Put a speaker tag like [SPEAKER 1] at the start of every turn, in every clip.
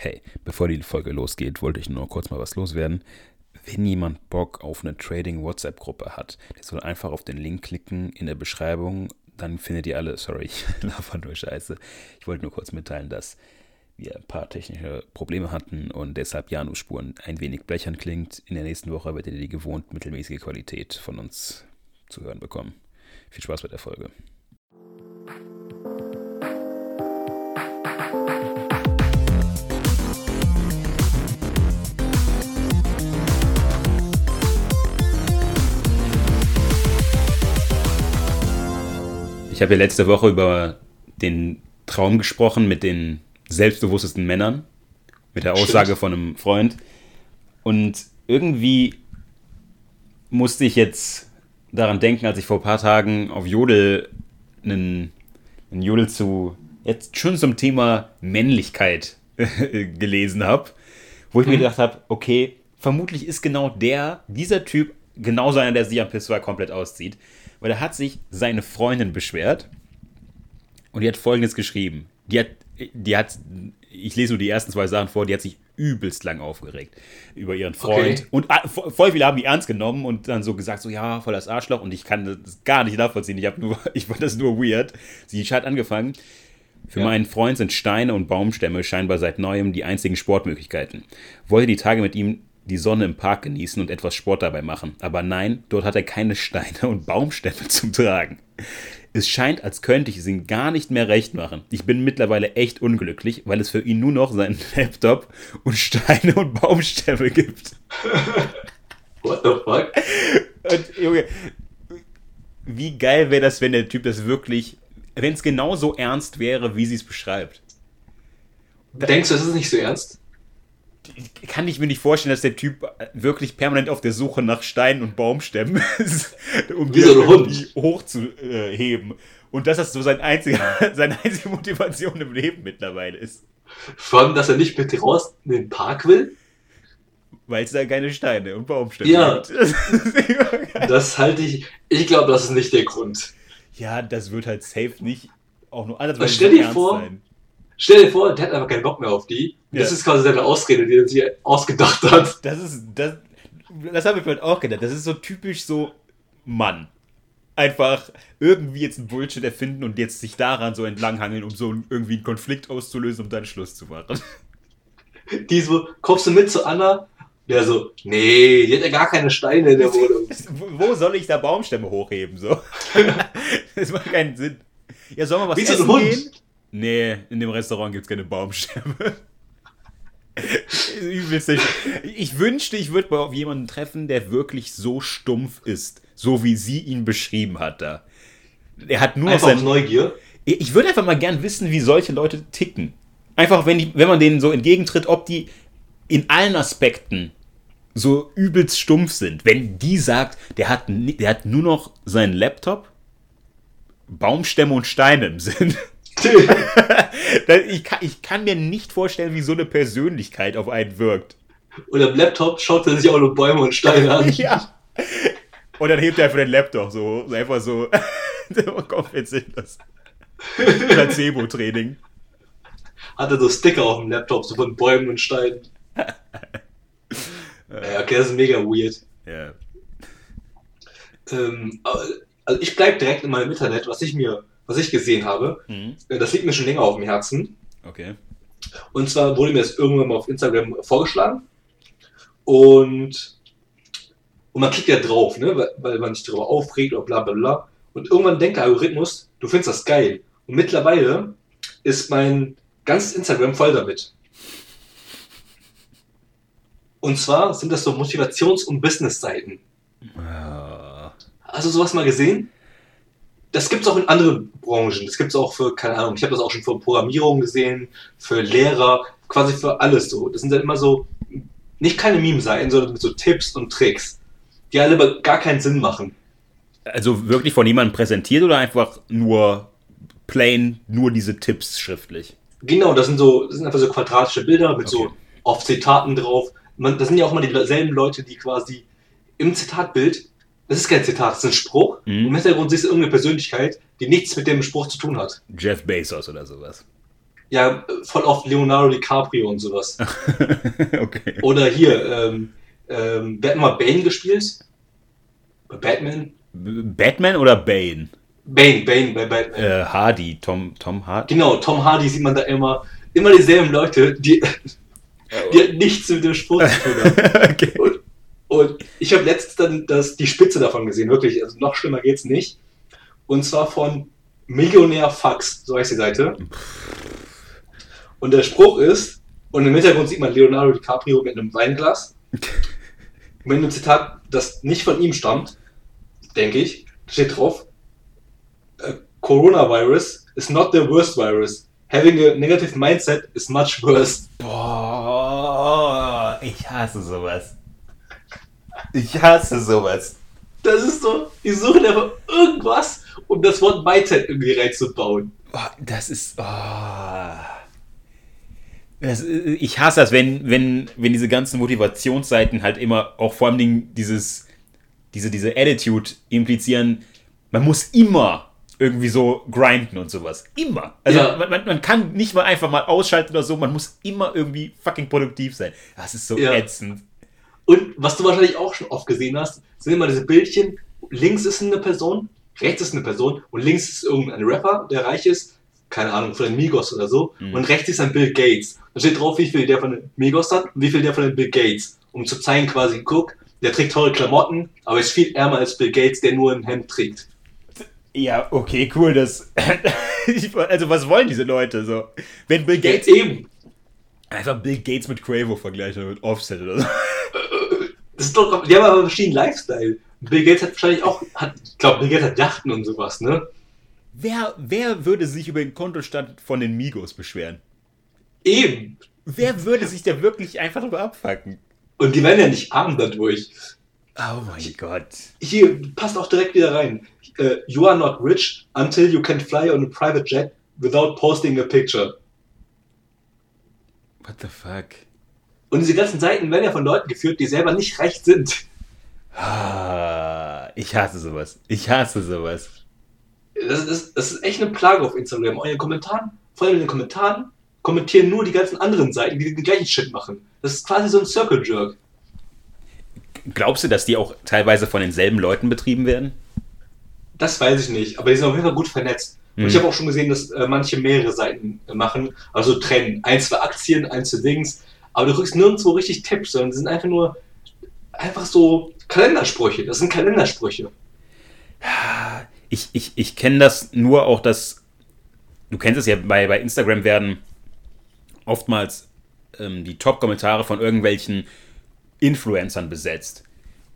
[SPEAKER 1] Hey, bevor die Folge losgeht, wollte ich nur kurz mal was loswerden. Wenn jemand Bock auf eine Trading-WhatsApp-Gruppe hat, der soll einfach auf den Link klicken in der Beschreibung. Dann findet ihr alle, sorry, ich laber nur Scheiße. Ich wollte nur kurz mitteilen, dass wir ein paar technische Probleme hatten und deshalb Janus-Spuren ein wenig blechern klingt. In der nächsten Woche werdet ihr die gewohnt mittelmäßige Qualität von uns zu hören bekommen. Viel Spaß mit der Folge. Ich habe ja letzte Woche über den Traum gesprochen mit den selbstbewusstesten Männern, mit der Aussage Stimmt. von einem Freund. Und irgendwie musste ich jetzt daran denken, als ich vor ein paar Tagen auf Jodel einen, einen Jodel zu jetzt schon zum Thema Männlichkeit gelesen habe, wo ich mhm. mir gedacht habe, okay, vermutlich ist genau der, dieser Typ, genauso einer, der sich am Pissoir komplett auszieht weil er hat sich seine Freundin beschwert und die hat folgendes geschrieben. Die hat, die hat, ich lese nur die ersten zwei Sachen vor, die hat sich übelst lang aufgeregt über ihren Freund. Okay. Und ah, voll viele haben die ernst genommen und dann so gesagt, so ja, voll das Arschloch und ich kann das gar nicht nachvollziehen. Ich habe nur, ich fand das nur weird. Sie hat angefangen. Für ja. meinen Freund sind Steine und Baumstämme scheinbar seit neuem die einzigen Sportmöglichkeiten. Wollte die Tage mit ihm die Sonne im Park genießen und etwas Sport dabei machen. Aber nein, dort hat er keine Steine und Baumstämme zum Tragen. Es scheint, als könnte ich es ihm gar nicht mehr recht machen. Ich bin mittlerweile echt unglücklich, weil es für ihn nur noch seinen Laptop und Steine und Baumstämme gibt.
[SPEAKER 2] What the fuck?
[SPEAKER 1] Und Junge, wie geil wäre das, wenn der Typ das wirklich, wenn es genauso ernst wäre, wie sie es beschreibt.
[SPEAKER 2] Denkst du, es ist nicht so ernst?
[SPEAKER 1] Kann ich mir nicht vorstellen, dass der Typ wirklich permanent auf der Suche nach Steinen und Baumstämmen ist, um die hochzuheben. Und dass das so sein einziger, seine einzige Motivation im Leben mittlerweile ist.
[SPEAKER 2] Vor allem, dass er nicht mit raus in den Park will.
[SPEAKER 1] Weil es da keine Steine und Baumstämme
[SPEAKER 2] ja, gibt. Das, das halte ich. Ich glaube, das ist nicht der Grund.
[SPEAKER 1] Ja, das wird halt safe nicht auch nur anders.
[SPEAKER 2] Stell dir vor, sein. Stell dir vor, der hat einfach keinen Bock mehr auf die. Ja. Das ist quasi seine Ausrede, die er sich ausgedacht hat.
[SPEAKER 1] Das ist, das, das habe ich mir auch gedacht. Das ist so typisch so Mann. Einfach irgendwie jetzt einen Bullshit erfinden und jetzt sich daran so entlanghangeln, um so irgendwie einen Konflikt auszulösen, um dann Schluss zu machen.
[SPEAKER 2] Die so, kommst du mit zu Anna? Der so, nee, die hat ja gar keine Steine in der Wohnung.
[SPEAKER 1] Wo soll ich da Baumstämme hochheben? So? das macht keinen Sinn. Ja, soll man was
[SPEAKER 2] Wie essen so ein Hund? gehen?
[SPEAKER 1] Nee, in dem Restaurant gibt es keine Baumstämme. ich wünschte, ich würde mal auf jemanden treffen, der wirklich so stumpf ist, so wie sie ihn beschrieben hat da. Er hat nur
[SPEAKER 2] einfach sein, Neugier.
[SPEAKER 1] Ich würde einfach mal gern wissen, wie solche Leute ticken. Einfach, wenn, die, wenn man denen so entgegentritt, ob die in allen Aspekten so übelst stumpf sind. Wenn die sagt, der hat, der hat nur noch seinen Laptop, Baumstämme und Steine im Sinn. ich, kann, ich kann mir nicht vorstellen, wie so eine Persönlichkeit auf einen wirkt.
[SPEAKER 2] Und am Laptop schaut er sich auch nur Bäume und Steine an.
[SPEAKER 1] ja. Und dann hebt er einfach den Laptop so, einfach so, komplett sinnlos. Placebo-Training.
[SPEAKER 2] Hat er so Sticker auf dem Laptop, so von Bäumen und Steinen. ja, okay, das ist mega weird.
[SPEAKER 1] Ja.
[SPEAKER 2] Ähm, also ich bleib direkt in meinem Internet, was ich mir was ich gesehen habe. Mhm. Äh, das liegt mir schon länger auf dem Herzen.
[SPEAKER 1] Okay.
[SPEAKER 2] Und zwar wurde mir das irgendwann mal auf Instagram vorgeschlagen. Und, und man klickt ja drauf, ne? weil, weil man sich darüber aufregt oder bla bla bla. Und irgendwann denkt der Algorithmus, du findest das geil. Und mittlerweile ist mein ganzes Instagram voll damit. Und zwar sind das so Motivations- und Business-Seiten. Ja. Hast du sowas mal gesehen? Das gibt es auch in anderen Branchen. Das gibt es auch für, keine Ahnung, ich habe das auch schon für Programmierung gesehen, für Lehrer, quasi für alles so. Das sind dann immer so, nicht keine Meme-Seiten, sondern mit so Tipps und Tricks, die alle aber gar keinen Sinn machen.
[SPEAKER 1] Also wirklich von jemandem präsentiert oder einfach nur plain, nur diese Tipps schriftlich?
[SPEAKER 2] Genau, das sind so, das sind einfach so quadratische Bilder mit okay. so oft Zitaten drauf. Man, das sind ja auch mal dieselben Leute, die quasi im Zitatbild das ist kein Zitat, das ist ein Spruch. Mhm. Im Hintergrund siehst du irgendeine Persönlichkeit, die nichts mit dem Spruch zu tun hat.
[SPEAKER 1] Jeff Bezos oder sowas.
[SPEAKER 2] Ja, voll oft Leonardo DiCaprio und sowas. okay. Oder hier, ähm, ähm, wer hat mal Bane gespielt? Bei Batman?
[SPEAKER 1] Batman oder Bane?
[SPEAKER 2] Bane, Bane bei Batman.
[SPEAKER 1] Äh, Hardy, Tom, Tom Hardy.
[SPEAKER 2] Genau, Tom Hardy sieht man da immer. Immer dieselben Leute, die, die nichts mit dem Sport zu tun haben. okay. Und, ich habe letztens dann das, die Spitze davon gesehen, wirklich. Also noch schlimmer geht's nicht. Und zwar von Millionär Fax, so heißt die Seite. Und der Spruch ist, und im Hintergrund sieht man Leonardo DiCaprio mit einem Weinglas. mit einem Zitat, das nicht von ihm stammt, denke ich, steht drauf, äh, Coronavirus is not the worst virus. Having a negative mindset is much worse.
[SPEAKER 1] Boah, ich hasse sowas. Ich hasse sowas.
[SPEAKER 2] Das ist so, die suchen einfach irgendwas, um das Wort Mindset irgendwie reinzubauen.
[SPEAKER 1] Oh, das ist. Oh. Das, ich hasse das, wenn, wenn, wenn diese ganzen Motivationsseiten halt immer auch vor allem dieses, diese, diese Attitude implizieren, man muss immer irgendwie so grinden und sowas. Immer. Also ja. man, man, kann nicht mal einfach mal ausschalten oder so, man muss immer irgendwie fucking produktiv sein. Das ist so ja. ätzend.
[SPEAKER 2] Und was du wahrscheinlich auch schon oft gesehen hast, sind immer diese Bildchen, links ist eine Person, rechts ist eine Person und links ist irgendein Rapper, der reich ist, keine Ahnung, von den Migos oder so, mhm. und rechts ist ein Bill Gates. Da steht drauf, wie viel der von den Migos hat und wie viel der von den Bill Gates. Um zu zeigen quasi, guck, der trägt teure Klamotten, aber ist viel ärmer als Bill Gates, der nur ein Hemd trägt.
[SPEAKER 1] Ja, okay, cool. Das, also, was wollen diese Leute so? Wenn Bill Gates.
[SPEAKER 2] Ja, eben.
[SPEAKER 1] Einfach Bill Gates mit Quavo vergleichen mit Offset oder so.
[SPEAKER 2] Das ist doch, die haben aber verschiedenen Lifestyle. Bill Gates hat wahrscheinlich auch, hat, ich glaube, Bill Gates hat Yachten und sowas, ne?
[SPEAKER 1] Wer, wer würde sich über den Kontostand von den Migos beschweren?
[SPEAKER 2] Eben.
[SPEAKER 1] Wer würde sich da wirklich einfach drüber abfacken?
[SPEAKER 2] Und die werden ja nicht arm dadurch.
[SPEAKER 1] Oh mein Gott.
[SPEAKER 2] Hier, passt auch direkt wieder rein. Uh, you are not rich until you can fly on a private jet without posting a picture.
[SPEAKER 1] What the fuck?
[SPEAKER 2] Und diese ganzen Seiten werden ja von Leuten geführt, die selber nicht reich sind.
[SPEAKER 1] Ah, ich hasse sowas. Ich hasse sowas.
[SPEAKER 2] Das ist, das ist echt eine Plage auf Instagram. Euren Kommentaren, vor allem in den Kommentaren, kommentieren nur die ganzen anderen Seiten, die den gleichen Shit machen. Das ist quasi so ein Circle Jerk.
[SPEAKER 1] Glaubst du, dass die auch teilweise von denselben Leuten betrieben werden?
[SPEAKER 2] Das weiß ich nicht, aber die sind auf jeden Fall gut vernetzt. Und ich mhm. habe auch schon gesehen, dass äh, manche mehrere Seiten machen, also trennen. Eins für Aktien, eins für Dings. Aber du kriegst nirgendwo richtig Tipps, sondern sind einfach nur einfach so Kalendersprüche. Das sind Kalendersprüche.
[SPEAKER 1] Ich, ich, ich kenne das nur auch, dass du kennst es ja, bei, bei Instagram werden oftmals ähm, die Top-Kommentare von irgendwelchen Influencern besetzt.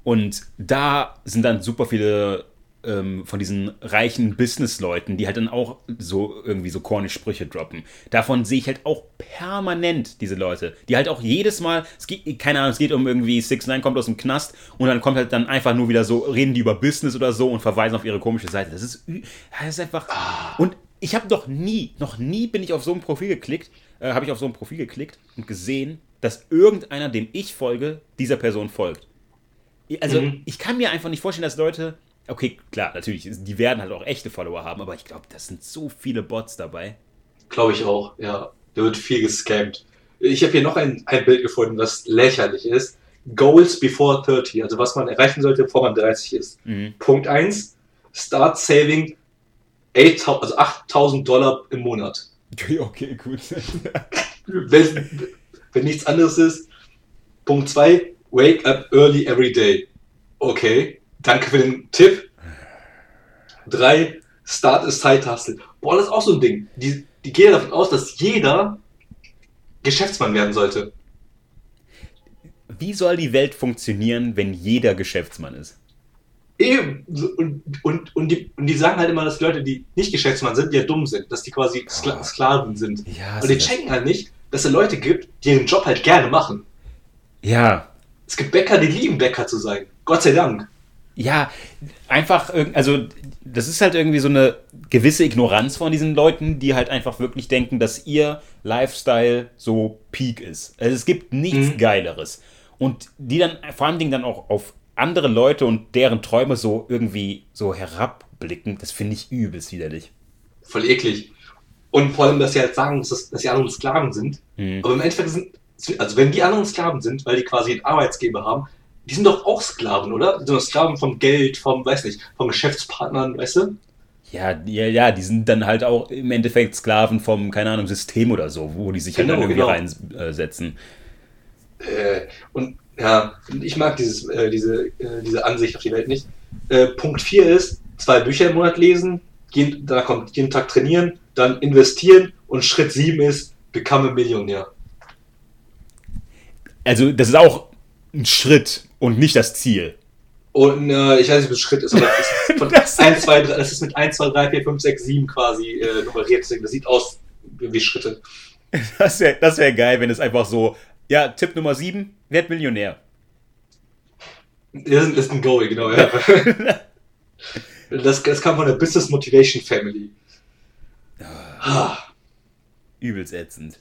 [SPEAKER 1] Und da sind dann super viele ähm, von diesen reichen Business-Leuten, die halt dann auch so irgendwie so cornisch Sprüche droppen. Davon sehe ich halt auch permanent diese Leute, die halt auch jedes Mal, es geht, keine Ahnung, es geht um irgendwie 6 9 kommt aus dem Knast und dann kommt halt dann einfach nur wieder so, reden die über Business oder so und verweisen auf ihre komische Seite. Das ist, das ist einfach. Und ich habe doch nie, noch nie bin ich auf so ein Profil geklickt, äh, habe ich auf so ein Profil geklickt und gesehen, dass irgendeiner, dem ich folge, dieser Person folgt. Also, mhm. ich kann mir einfach nicht vorstellen, dass Leute, okay, klar, natürlich, die werden halt auch echte Follower haben, aber ich glaube, das sind so viele Bots dabei.
[SPEAKER 2] Glaube ich auch, ja. Da wird viel gescammt. Ich habe hier noch ein, ein Bild gefunden, was lächerlich ist. Goals before 30, also was man erreichen sollte, bevor man 30 ist. Mhm. Punkt 1, start saving 8, also 8000 Dollar im Monat.
[SPEAKER 1] Okay, gut.
[SPEAKER 2] wenn, wenn nichts anderes ist. Punkt 2, wake up early every day. Okay, danke für den Tipp. 3, start a side hustle. Boah, das ist auch so ein Ding. Die, die gehen davon aus, dass jeder Geschäftsmann werden sollte.
[SPEAKER 1] Wie soll die Welt funktionieren, wenn jeder Geschäftsmann ist?
[SPEAKER 2] Eben. Und, und, und, die, und die sagen halt immer, dass die Leute, die nicht Geschäftsmann sind, ja dumm sind, dass die quasi Skla Sklaven sind. Ja, und die checken halt nicht, dass es Leute gibt, die ihren Job halt gerne machen.
[SPEAKER 1] Ja.
[SPEAKER 2] Es gibt Bäcker, die lieben Bäcker zu sein. Gott sei Dank.
[SPEAKER 1] Ja, einfach, also das ist halt irgendwie so eine gewisse Ignoranz von diesen Leuten, die halt einfach wirklich denken, dass ihr Lifestyle so Peak ist. Also es gibt nichts mhm. Geileres. Und die dann vor allen Dingen dann auch auf andere Leute und deren Träume so irgendwie so herabblicken, das finde ich übelst widerlich.
[SPEAKER 2] Voll eklig. Und vor allem, dass sie halt sagen, dass, das, dass die anderen Sklaven sind.
[SPEAKER 1] Mhm.
[SPEAKER 2] Aber im Endeffekt sind, also wenn die anderen Sklaven sind, weil die quasi einen Arbeitsgeber haben, die sind doch auch Sklaven, oder? Die sind doch Sklaven vom Geld, vom, weiß nicht, von Geschäftspartnern, weißt du?
[SPEAKER 1] Ja, ja, ja, die sind dann halt auch im Endeffekt Sklaven vom, keine Ahnung, System oder so, wo die sich
[SPEAKER 2] Genau,
[SPEAKER 1] halt dann irgendwie
[SPEAKER 2] genau.
[SPEAKER 1] reinsetzen.
[SPEAKER 2] Äh, und ja, ich mag dieses, äh, diese, äh, diese Ansicht auf die Welt nicht. Äh, Punkt 4 ist, zwei Bücher im Monat lesen, jeden, da kommt jeden Tag trainieren, dann investieren und Schritt 7 ist, become a Millionär.
[SPEAKER 1] Also, das ist auch ein Schritt und nicht das Ziel.
[SPEAKER 2] Und äh, ich weiß nicht, wie Schritt ist, aber das ist, von
[SPEAKER 1] Das-
[SPEAKER 2] 1, 2, 3, das ist mit 1, 2, 3, 4, 5, 6, 7 quasi äh, nummeriert. Deswegen, das sieht aus wie Schritte.
[SPEAKER 1] Das wäre das wär geil, wenn es einfach so, ja, Tipp Nummer 7, werd Millionär.
[SPEAKER 2] Das ist, ein Goal, genau. Ja. Das, das kam von der Business Motivation Family. Ah,
[SPEAKER 1] Übelst ätzend.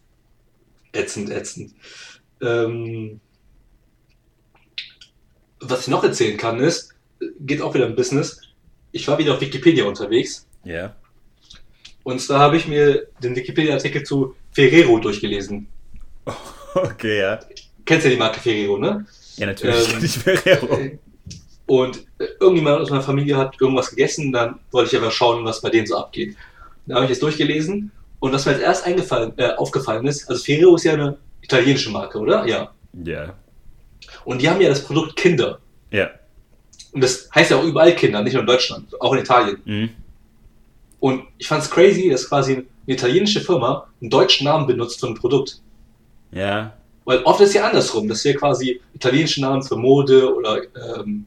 [SPEAKER 2] ätzend, ätzend. Ähm, was ich noch erzählen kann, ist, geht auch wieder im Business. Ich war wieder auf Wikipedia unterwegs.
[SPEAKER 1] Ja.
[SPEAKER 2] Und zwar habe ich mir den Wikipedia-Artikel zu Ferrero durchgelesen.
[SPEAKER 1] Okay, ja.
[SPEAKER 2] Kennst ja die Marke Ferrero, ne?
[SPEAKER 1] Ja, natürlich.
[SPEAKER 2] Ähm,
[SPEAKER 1] ich Ferrero.
[SPEAKER 2] Und äh, irgendjemand aus meiner Familie hat irgendwas gegessen, dann wollte ich einfach schauen, was bei denen so abgeht. Dann habe ich das durchgelesen und was mir als erst eingefallen, äh, aufgefallen ist, also Ferrero ist ja eine italienische Marke, oder? Ja.
[SPEAKER 1] Ja.
[SPEAKER 2] Und die haben ja das Produkt Kinder.
[SPEAKER 1] Ja.
[SPEAKER 2] Und das heißt ja auch überall Kinder, nicht nur in Deutschland, auch in Italien.
[SPEAKER 1] Mhm.
[SPEAKER 2] Und ich fand es crazy, dass quasi eine italienische Firma einen deutschen Namen benutzt für ein Produkt.
[SPEAKER 1] Ja.
[SPEAKER 2] Weil oft ist es ja andersrum, dass wir quasi italienische Namen für Mode oder ähm,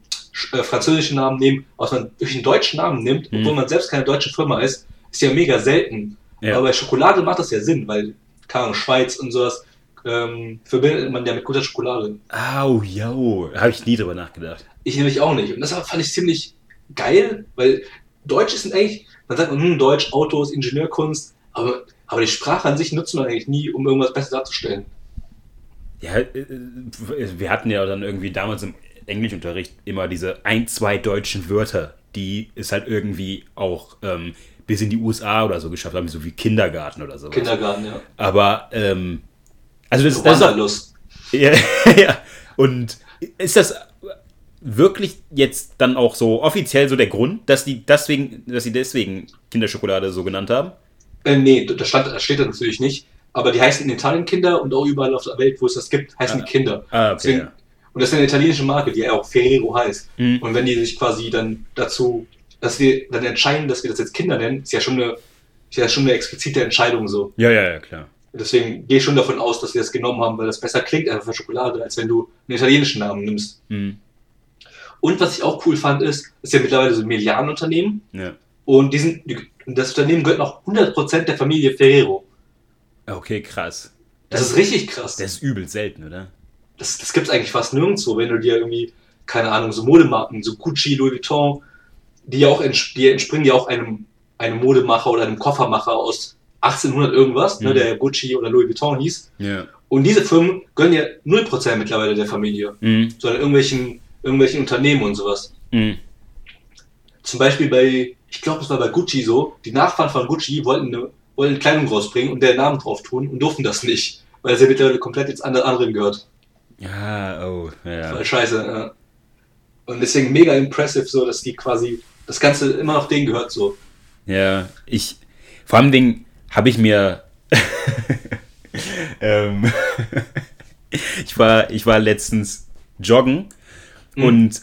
[SPEAKER 2] äh, französische Namen nehmen, was man durch einen deutschen Namen nimmt,
[SPEAKER 1] Mhm.
[SPEAKER 2] obwohl man selbst keine deutsche Firma ist, ist ja mega selten.
[SPEAKER 1] Ja.
[SPEAKER 2] Aber bei Schokolade macht das ja Sinn, weil, keine Ahnung, Schweiz und sowas ähm, verbindet man ja mit guter Schokolade.
[SPEAKER 1] Au, yo. Habe ich nie drüber nachgedacht.
[SPEAKER 2] Ich nämlich auch nicht. Und das fand ich ziemlich geil, weil Deutsch ist eigentlich, man sagt, hm, Deutsch, Autos, Ingenieurkunst, aber, aber die Sprache an sich nutzt man eigentlich nie, um irgendwas besser darzustellen.
[SPEAKER 1] Ja, äh, wir hatten ja dann irgendwie damals im Englischunterricht immer diese ein, zwei deutschen Wörter, die es halt irgendwie auch ähm, bis in die USA oder so geschafft haben, so wie Kindergarten oder so.
[SPEAKER 2] Kindergarten, ja.
[SPEAKER 1] Aber, ähm, also das, das ist auch,
[SPEAKER 2] Wanderlust.
[SPEAKER 1] ja, ja. Und ist das wirklich jetzt dann auch so offiziell so der Grund, dass die deswegen, dass sie deswegen Kinderschokolade so genannt haben?
[SPEAKER 2] Äh, nee, das, stand, das steht da natürlich nicht. Aber die heißen in Italien Kinder und auch überall auf der Welt, wo es das gibt, heißen die Kinder.
[SPEAKER 1] Ah, okay.
[SPEAKER 2] Deswegen,
[SPEAKER 1] Ja.
[SPEAKER 2] Und das ist eine italienische Marke, die ja auch Ferrero heißt.
[SPEAKER 1] Mhm.
[SPEAKER 2] Und wenn die sich quasi dann dazu, dass wir dann entscheiden, dass wir das jetzt Kinder nennen, ist ja schon eine, ist ja schon eine explizite Entscheidung so.
[SPEAKER 1] ja, ja, ja, klar.
[SPEAKER 2] Deswegen gehe ich schon davon aus, dass wir das genommen haben, weil das besser klingt einfach für Schokolade, als wenn du einen italienischen Namen nimmst.
[SPEAKER 1] Mhm.
[SPEAKER 2] Und was ich auch cool fand, ist, ist ja mittlerweile so ein Milliardenunternehmen.
[SPEAKER 1] Ja.
[SPEAKER 2] Und die sind, die, das Unternehmen gehört noch 100% der Familie Ferrero.
[SPEAKER 1] Okay, krass.
[SPEAKER 2] Das ist richtig krass.
[SPEAKER 1] Das ist übel selten, oder?
[SPEAKER 2] Das, das gibt es eigentlich fast nirgendwo, wenn du dir irgendwie, keine Ahnung, so Modemarken, so Gucci, Louis Vuitton, die ja auch die entspringen ja auch einem, einem Modemacher oder einem Koffermacher aus 1800 irgendwas, ne,
[SPEAKER 1] Mhm.
[SPEAKER 2] der Gucci oder Louis Vuitton hieß.
[SPEAKER 1] Ja.
[SPEAKER 2] Und diese Firmen gönnen ja 0% mittlerweile der Familie,
[SPEAKER 1] Mhm.
[SPEAKER 2] sondern irgendwelchen, irgendwelchen Unternehmen und sowas.
[SPEAKER 1] Mhm.
[SPEAKER 2] Zum Beispiel bei, ich glaube, es war bei Gucci so, die Nachfahren von Gucci wollten eine, wollten eine Kleidung rausbringen und deren Namen drauf tun und durften das nicht, weil sie mittlerweile komplett jetzt anderen gehört.
[SPEAKER 1] Ja, oh, ja.
[SPEAKER 2] Voll scheiße, ja. Und deswegen mega impressive, so dass die quasi das Ganze immer noch denen gehört, so.
[SPEAKER 1] Ja, ich, vor allem Ding habe ich mir, ähm, ich war, ich war letztens joggen
[SPEAKER 2] Mhm.
[SPEAKER 1] und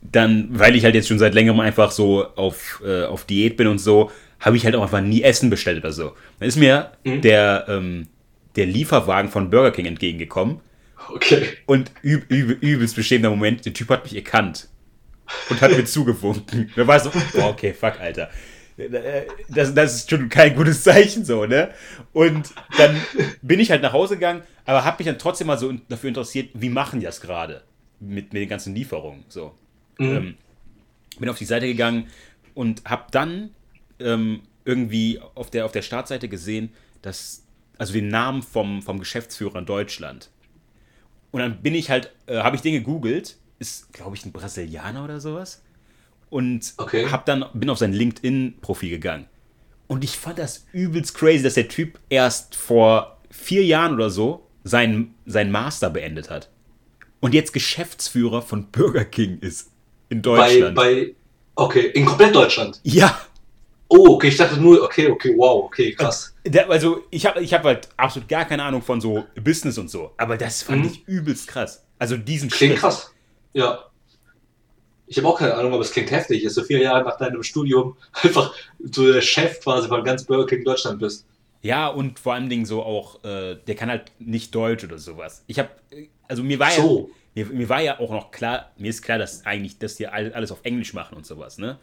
[SPEAKER 1] dann, weil ich halt jetzt schon seit längerem einfach so auf, äh, auf Diät bin und so, habe ich halt auch einfach nie Essen bestellt oder so. Dann ist mir
[SPEAKER 2] Mhm.
[SPEAKER 1] der, ähm, der Lieferwagen von Burger King entgegengekommen
[SPEAKER 2] Okay.
[SPEAKER 1] und üb, üb, übelst bestehender Moment, der Typ hat mich erkannt und hat mir zugewunken. Da war so, boah, okay, fuck, Alter. Das, das ist schon kein gutes Zeichen so, ne? Und dann bin ich halt nach Hause gegangen, aber habe mich dann trotzdem mal so dafür interessiert, wie machen die das gerade mit, mit den ganzen Lieferungen, so.
[SPEAKER 2] Mhm.
[SPEAKER 1] Ähm, bin auf die Seite gegangen und habe dann ähm, irgendwie auf der, auf der Startseite gesehen, dass, also den Namen vom, vom Geschäftsführer in Deutschland. Und dann bin ich halt, äh, habe ich den gegoogelt, ist, glaube ich, ein Brasilianer oder sowas. Und
[SPEAKER 2] Okay.
[SPEAKER 1] hab dann, bin auf sein LinkedIn-Profil gegangen. Und ich fand das übelst crazy, dass der Typ erst vor vier Jahren oder so seinen, seinen Master beendet hat. Und jetzt Geschäftsführer von Burger King ist. In Deutschland.
[SPEAKER 2] Bei, bei okay, in komplett Deutschland.
[SPEAKER 1] Ja.
[SPEAKER 2] Oh, okay, ich dachte nur, okay, okay, wow, okay, krass.
[SPEAKER 1] Also ich habe ich hab halt absolut gar keine Ahnung von so Business und so, aber das fand mhm. ich übelst krass. Also diesen
[SPEAKER 2] Klingt Schritt. krass. Ja. Ich habe auch keine Ahnung, aber es klingt heftig, dass du vier Jahre nach deinem Studium einfach so der Chef quasi von ganz Burger King Deutschland bist.
[SPEAKER 1] Ja, und vor allen Dingen so auch, äh, der kann halt nicht Deutsch oder sowas. Ich habe, also mir war so. ja, mir, mir, war ja auch noch klar, mir ist klar, dass eigentlich das hier alles auf Englisch machen und sowas, ne?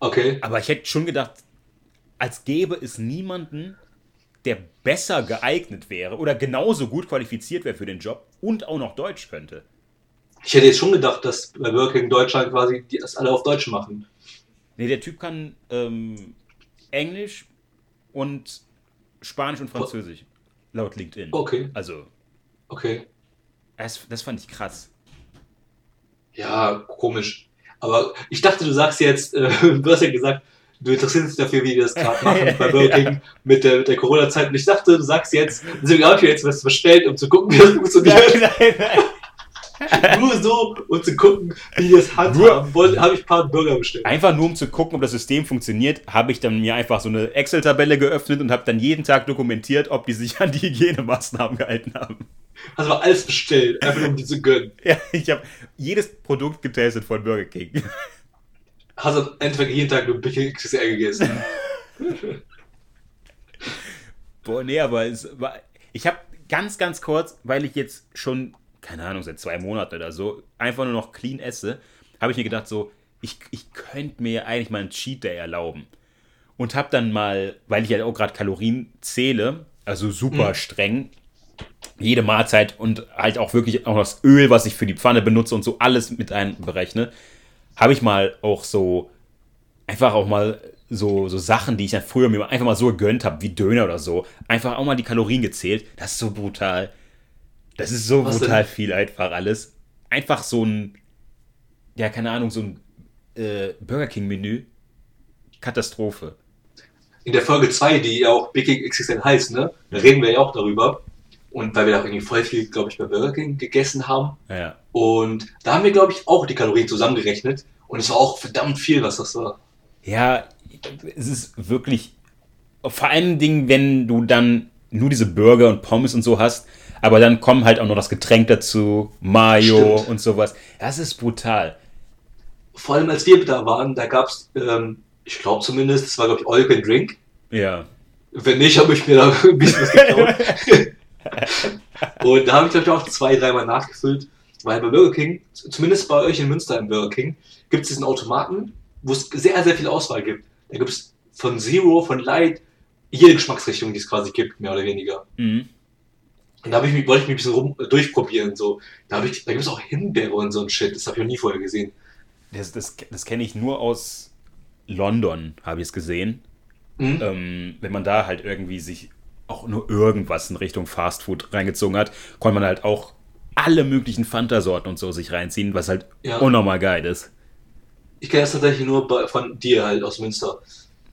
[SPEAKER 2] Okay.
[SPEAKER 1] Aber ich hätte schon gedacht, als gäbe es niemanden, der besser geeignet wäre oder genauso gut qualifiziert wäre für den Job und auch noch Deutsch könnte.
[SPEAKER 2] Ich hätte jetzt schon gedacht, dass bei Working Deutschland quasi die das alle auf Deutsch machen.
[SPEAKER 1] Nee, der Typ kann ähm, Englisch und Spanisch und Französisch. Laut LinkedIn.
[SPEAKER 2] Okay.
[SPEAKER 1] Also.
[SPEAKER 2] Okay.
[SPEAKER 1] Das, das fand ich krass.
[SPEAKER 2] Ja, komisch. Aber ich dachte, du sagst jetzt, äh, du hast ja gesagt, du interessierst dich dafür, wie die das gerade machen bei Burger King mit der, mit der Corona-Zeit. Und ich dachte, du sagst jetzt, deswegen habe ich mir jetzt was bestellt, um zu gucken, wie das funktioniert. Nein, nein, nein. nur so, um zu gucken, wie das handhaben wollen, habe ich ein paar Burger bestellt.
[SPEAKER 1] Einfach nur, um zu gucken, ob das System funktioniert, habe ich dann mir einfach so eine Excel-Tabelle geöffnet und habe dann jeden Tag dokumentiert, ob die sich an die Hygienemaßnahmen gehalten haben.
[SPEAKER 2] Hast du alles bestellt, einfach um die zu gönnen.
[SPEAKER 1] Ja, ich habe jedes Produkt getestet von Burger King.
[SPEAKER 2] Hast du Endeffekt jeden Tag nur XXL gegessen.
[SPEAKER 1] Boah, nee, aber es war, ich habe ganz, ganz kurz, weil ich jetzt schon keine Ahnung, seit zwei Monaten oder so, einfach nur noch clean esse, habe ich mir gedacht, so, ich, ich könnte mir eigentlich mal einen Cheat Day erlauben. Und habe dann mal, weil ich ja halt auch gerade Kalorien zähle, also super mhm. streng, jede Mahlzeit und halt auch wirklich auch das Öl, was ich für die Pfanne benutze und so alles mit einberechne, habe ich mal auch so, einfach auch mal so, so Sachen, die ich dann früher mir einfach mal so gegönnt habe, wie Döner oder so, einfach auch mal die Kalorien gezählt. Das ist so brutal. Das ist so Was brutal denn? viel einfach alles. Einfach so ein, ja, keine Ahnung, so ein äh, Burger King-Menü. Katastrophe.
[SPEAKER 2] In der Folge 2, die ja auch Big King XXL heißt, ne? Da reden wir ja auch darüber. Und weil wir da irgendwie voll viel, glaube ich, bei Burger King gegessen haben.
[SPEAKER 1] Ja.
[SPEAKER 2] Und da haben wir, glaube ich, auch die Kalorien zusammengerechnet. Und es war auch verdammt viel, was das war.
[SPEAKER 1] Ja, es ist wirklich. Vor allen Dingen, wenn du dann nur diese Burger und Pommes und so hast, aber dann kommen halt auch noch das Getränk dazu, Mayo Stimmt. und sowas. Das ist brutal.
[SPEAKER 2] Vor allem als wir da waren, da gab es, ähm, ich glaube zumindest, das war glaube ich All Can Drink.
[SPEAKER 1] Ja.
[SPEAKER 2] Wenn nicht, habe ich mir da ein bisschen was geklaut. und da habe ich glaube ich auch zwei, dreimal nachgefüllt, weil bei Burger King, zumindest bei euch in Münster im Burger King, gibt es diesen Automaten, wo es sehr, sehr viel Auswahl gibt. Da gibt es von Zero, von Light, jede Geschmacksrichtung, die es quasi gibt, mehr oder weniger. Mhm. Und da ich mich, wollte ich mich ein bisschen rum, durchprobieren. So. Da, da gibt es auch Himbeere und so ein Shit. Das habe ich noch nie vorher gesehen.
[SPEAKER 1] Das, das, das kenne ich nur aus London, habe ich es gesehen. Mhm. Ähm, wenn man da halt irgendwie sich auch nur irgendwas in Richtung Fastfood reingezogen hat, konnte man halt auch alle möglichen Fanta-Sorten und so sich reinziehen, was halt ja. unnormal geil ist.
[SPEAKER 2] Ich kenne das tatsächlich nur bei, von dir halt aus Münster.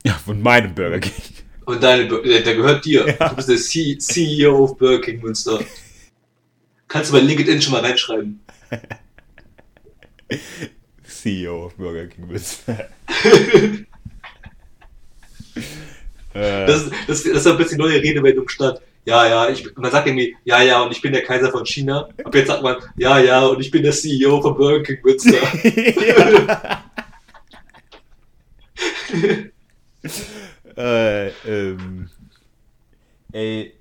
[SPEAKER 1] Ja, von meinem Burger King.
[SPEAKER 2] Und deine, der, der gehört dir. Ja. Du bist der C CEO of Burger King Münster. Kannst du bei LinkedIn schon mal reinschreiben.
[SPEAKER 1] CEO of Burger King Münster.
[SPEAKER 2] das, das, das ist ein bisschen neue Redewendung statt. Ja, ja, ich, man sagt irgendwie, ja, ja, und ich bin der Kaiser von China. Ab jetzt sagt man, ja, ja, und ich bin der CEO von Burger King Münster.
[SPEAKER 1] Äh, ähm, ey,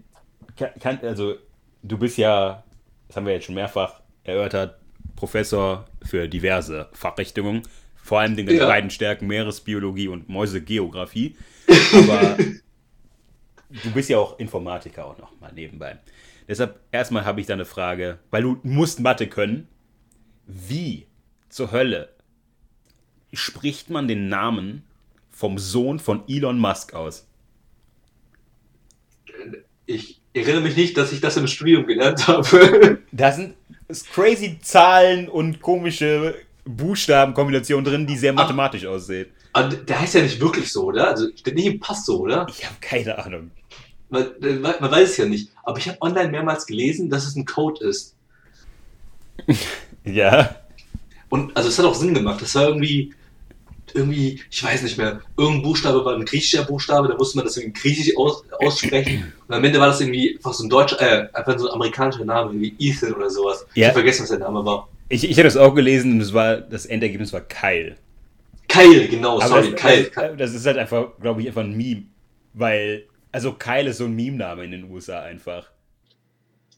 [SPEAKER 1] kann, also du bist ja, das haben wir jetzt schon mehrfach erörtert, Professor für diverse Fachrichtungen, vor allem den ja. beiden Stärken Meeresbiologie und Mäusegeografie. Aber du bist ja auch Informatiker auch noch mal nebenbei. Deshalb erstmal habe ich da eine Frage, weil du musst Mathe können. Wie zur Hölle spricht man den Namen vom Sohn von Elon Musk aus?
[SPEAKER 2] Ich erinnere mich nicht, dass ich das im Studium gelernt habe.
[SPEAKER 1] Das sind crazy Zahlen und komische Buchstabenkombination drin, die sehr mathematisch ah, aussieht.
[SPEAKER 2] Aber der heißt ja nicht wirklich so, oder? Also steht nicht im Pass so, oder?
[SPEAKER 1] Ich habe keine Ahnung.
[SPEAKER 2] Man, man, weiß es ja nicht. Aber ich habe online mehrmals gelesen, dass es ein Code ist.
[SPEAKER 1] ja.
[SPEAKER 2] Und also es hat auch Sinn gemacht. Das war irgendwie, irgendwie, ich weiß nicht mehr, irgendein Buchstabe war ein griechischer Buchstabe, da musste man das irgendwie griechisch aus, aussprechen. Und am Ende war das irgendwie einfach so ein deutscher, äh, einfach so ein amerikanischer Name, wie Ethan oder sowas. Ja. Ich habe vergessen, was der Name war.
[SPEAKER 1] Ich, ich hatte das auch gelesen und es war, das Endergebnis war Kyle.
[SPEAKER 2] Kyle, genau,
[SPEAKER 1] Aber sorry, das, Kyle, Kyle. Das ist halt einfach, glaube ich, einfach ein Meme. Weil, also Kyle ist so ein Meme-Name in den USA einfach.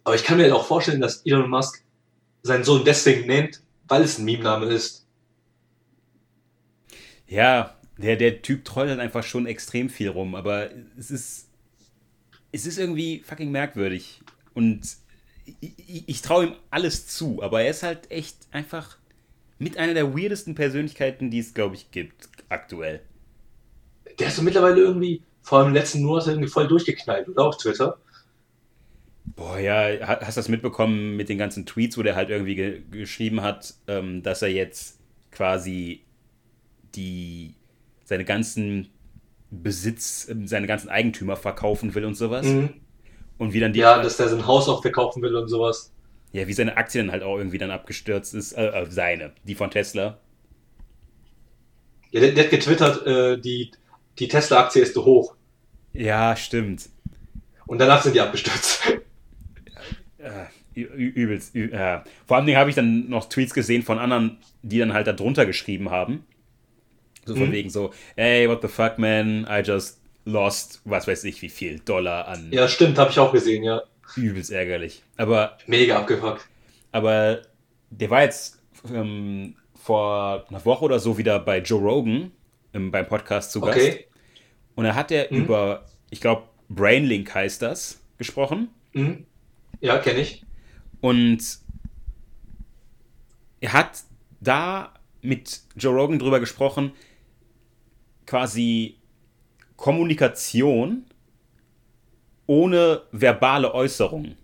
[SPEAKER 2] Aber ich kann mir halt auch vorstellen, dass Elon Musk seinen Sohn deswegen nennt, weil es ein Meme-Name ist.
[SPEAKER 1] Ja, der, der Typ trollt halt einfach schon extrem viel rum, aber es ist. Es ist irgendwie fucking merkwürdig. Und ich, ich, ich traue ihm alles zu, aber er ist halt echt einfach mit einer der weirdesten Persönlichkeiten, die es, glaube ich, gibt, aktuell.
[SPEAKER 2] Der ist so mittlerweile irgendwie, vor allem den letzten Monaten, irgendwie voll durchgeknallt, oder? Auf Twitter.
[SPEAKER 1] Boah, ja, hast du das mitbekommen mit den ganzen Tweets, wo der halt irgendwie ge geschrieben hat, ähm, dass er jetzt quasi die seine ganzen Besitz, seine ganzen Eigentümer verkaufen will und sowas. Mhm.
[SPEAKER 2] Und wie dann die. Ja, dass der sein Haus auch verkaufen will und sowas.
[SPEAKER 1] Ja, wie seine Aktie dann halt auch irgendwie dann abgestürzt ist. Äh, äh, seine, die von Tesla.
[SPEAKER 2] Ja, der, der hat getwittert, äh, die, die Tesla-Aktie ist zu hoch.
[SPEAKER 1] Ja, stimmt.
[SPEAKER 2] Und danach sind die abgestürzt.
[SPEAKER 1] Äh, übelst. Vor allem habe ich dann noch Tweets gesehen von anderen, die dann halt da drunter geschrieben haben. So von mhm. wegen so, hey, what the fuck, man, I just lost, was weiß ich, wie viel Dollar an.
[SPEAKER 2] Ja, stimmt, habe ich auch gesehen, ja.
[SPEAKER 1] Übelst ärgerlich. Aber.
[SPEAKER 2] Mega abgefuckt.
[SPEAKER 1] Aber der war jetzt ähm, vor einer Woche oder so wieder bei Joe Rogan ähm, beim Podcast zu Gast. Okay. Und da hat er mhm. über, ich glaube, Brainlink heißt das, gesprochen.
[SPEAKER 2] Mhm. Ja, kenne ich.
[SPEAKER 1] Und er hat da mit Joe Rogan drüber gesprochen, quasi Kommunikation ohne verbale Äußerungen.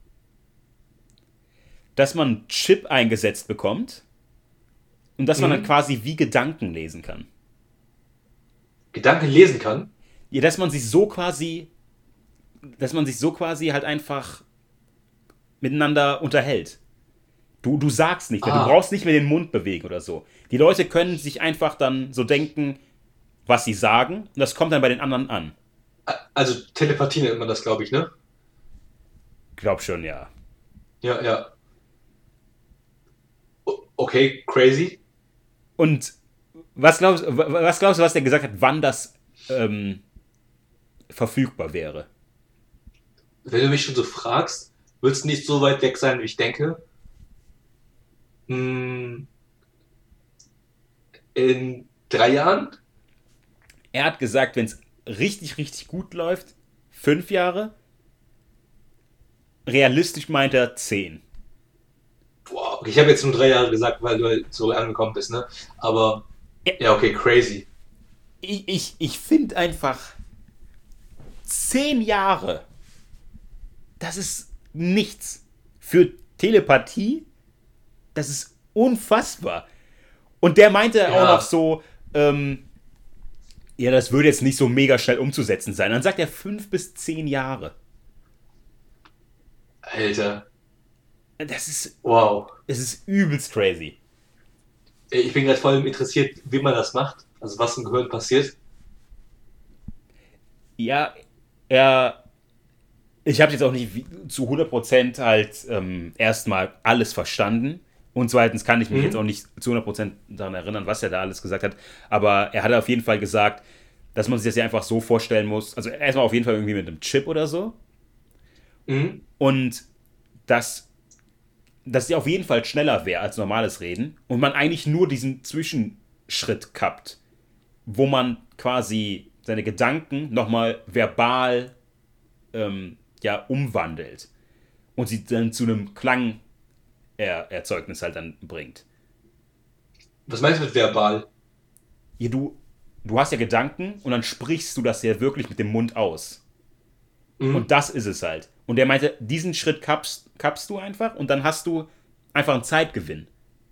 [SPEAKER 1] Dass man einen Chip eingesetzt bekommt und dass man dann mhm. quasi wie Gedanken lesen kann.
[SPEAKER 2] Gedanken lesen kann?
[SPEAKER 1] Ja, dass man sich so quasi, dass man sich so quasi halt einfach miteinander unterhält. Du, du sagst nicht, ah. du brauchst nicht mehr den Mund bewegen oder so. Die Leute können sich einfach dann so denken, was sie sagen, und das kommt dann bei den anderen an.
[SPEAKER 2] Also Telepathie nennt man das, glaube ich, ne?
[SPEAKER 1] Glaub schon, ja.
[SPEAKER 2] Ja, ja. Okay, crazy.
[SPEAKER 1] Und was glaubst, was glaubst du, was der gesagt hat, wann das ähm, verfügbar wäre?
[SPEAKER 2] Wenn du mich schon so fragst, wird es nicht so weit weg sein, wie ich denke. Hm, in drei Jahren?
[SPEAKER 1] Er hat gesagt, wenn es richtig, richtig gut läuft, fünf Jahre. Realistisch meint er zehn.
[SPEAKER 2] Boah, okay, ich habe jetzt nur drei Jahre gesagt, weil du halt so angekommen bist, ne? Aber ja, ja okay, crazy.
[SPEAKER 1] Ich, ich, ich finde einfach zehn Jahre. Das ist nichts. Für Telepathie, das ist unfassbar. Und der meinte ja. auch noch so, ähm, ja, das würde jetzt nicht so mega schnell umzusetzen sein. Dann sagt er fünf bis zehn Jahre.
[SPEAKER 2] Alter.
[SPEAKER 1] Das ist.
[SPEAKER 2] Wow.
[SPEAKER 1] Es ist übelst crazy.
[SPEAKER 2] Ich bin gerade voll interessiert, wie man das macht. Also, was im Gehirn passiert.
[SPEAKER 1] Ja, er. Ich habe jetzt auch nicht zu 100% halt ähm, erstmal alles verstanden. Und zweitens kann ich mich mhm. jetzt auch nicht zu 100% daran erinnern, was er da alles gesagt hat. Aber er hat auf jeden Fall gesagt, dass man sich das ja einfach so vorstellen muss. Also erstmal auf jeden Fall irgendwie mit einem Chip oder so. Mhm. Und dass, dass sie auf jeden Fall schneller wäre als normales Reden. Und man eigentlich nur diesen Zwischenschritt kappt, wo man quasi seine Gedanken nochmal verbal ähm, ja, umwandelt. Und sie dann zu einem Klang er Erzeugnis halt dann bringt.
[SPEAKER 2] Was meinst du mit verbal?
[SPEAKER 1] Ja, du, du hast ja Gedanken und dann sprichst du das ja wirklich mit dem Mund aus. Mhm. Und das ist es halt. Und er meinte, diesen Schritt kappst, kappst du einfach und dann hast du einfach einen Zeitgewinn.